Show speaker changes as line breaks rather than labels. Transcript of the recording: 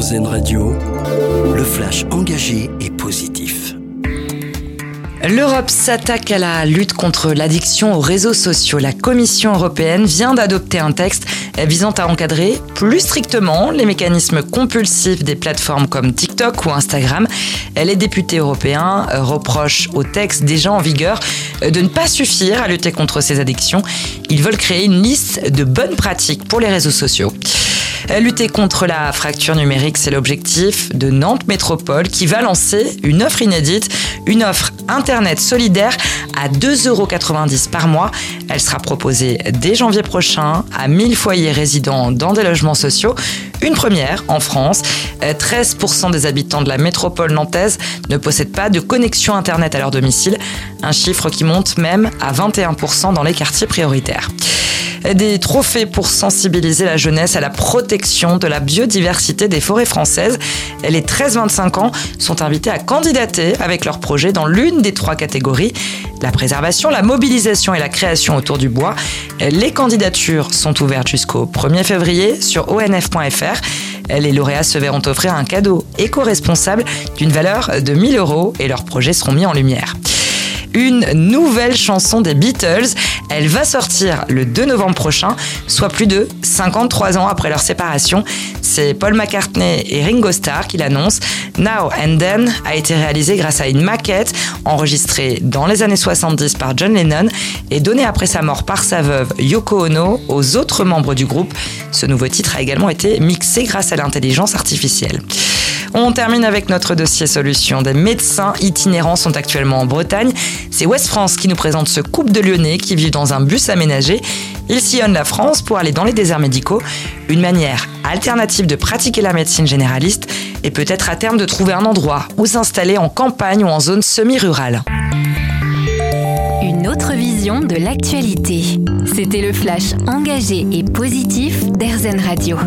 RZN Radio, le flash engagé et positif.
L'Europe s'attaque à la lutte contre l'addiction aux réseaux sociaux. La Commission européenne vient d'adopter un texte visant à encadrer plus strictement les mécanismes compulsifs des plateformes comme TikTok ou Instagram. Les députés européens reprochent au texte déjà en vigueur de ne pas suffire à lutter contre ces addictions. Ils veulent créer une liste de bonnes pratiques pour les réseaux sociaux. Lutter contre la fracture numérique, c'est l'objectif de Nantes Métropole qui va lancer une offre inédite, une offre Internet solidaire à 2,90 euros par mois. Elle sera proposée dès janvier prochain à 1000 foyers résidant dans des logements sociaux. Une première en France. 13% des habitants de la métropole nantaise ne possèdent pas de connexion Internet à leur domicile, un chiffre qui monte même à 21% dans les quartiers prioritaires des trophées pour sensibiliser la jeunesse à la protection de la biodiversité des forêts françaises. Les 13-25 ans sont invités à candidater avec leur projet dans l'une des trois catégories, la préservation, la mobilisation et la création autour du bois. Les candidatures sont ouvertes jusqu'au 1er février sur onf.fr. Les lauréats se verront offrir un cadeau éco-responsable d'une valeur de 1000 euros et leurs projets seront mis en lumière une nouvelle chanson des Beatles. Elle va sortir le 2 novembre prochain, soit plus de 53 ans après leur séparation. C'est Paul McCartney et Ringo Starr qui l'annoncent. Now and Then a été réalisé grâce à une maquette enregistrée dans les années 70 par John Lennon et donnée après sa mort par sa veuve Yoko Ono aux autres membres du groupe. Ce nouveau titre a également été mixé grâce à l'intelligence artificielle. On termine avec notre dossier solution. Des médecins itinérants sont actuellement en Bretagne. C'est West France qui nous présente ce couple de Lyonnais qui vivent dans un bus aménagé. Ils sillonnent la France pour aller dans les déserts médicaux. Une manière alternative de pratiquer la médecine généraliste et peut-être à terme de trouver un endroit où s'installer en campagne ou en zone semi-rurale.
Une autre vision de l'actualité. C'était le flash engagé et positif d'Airzen Radio.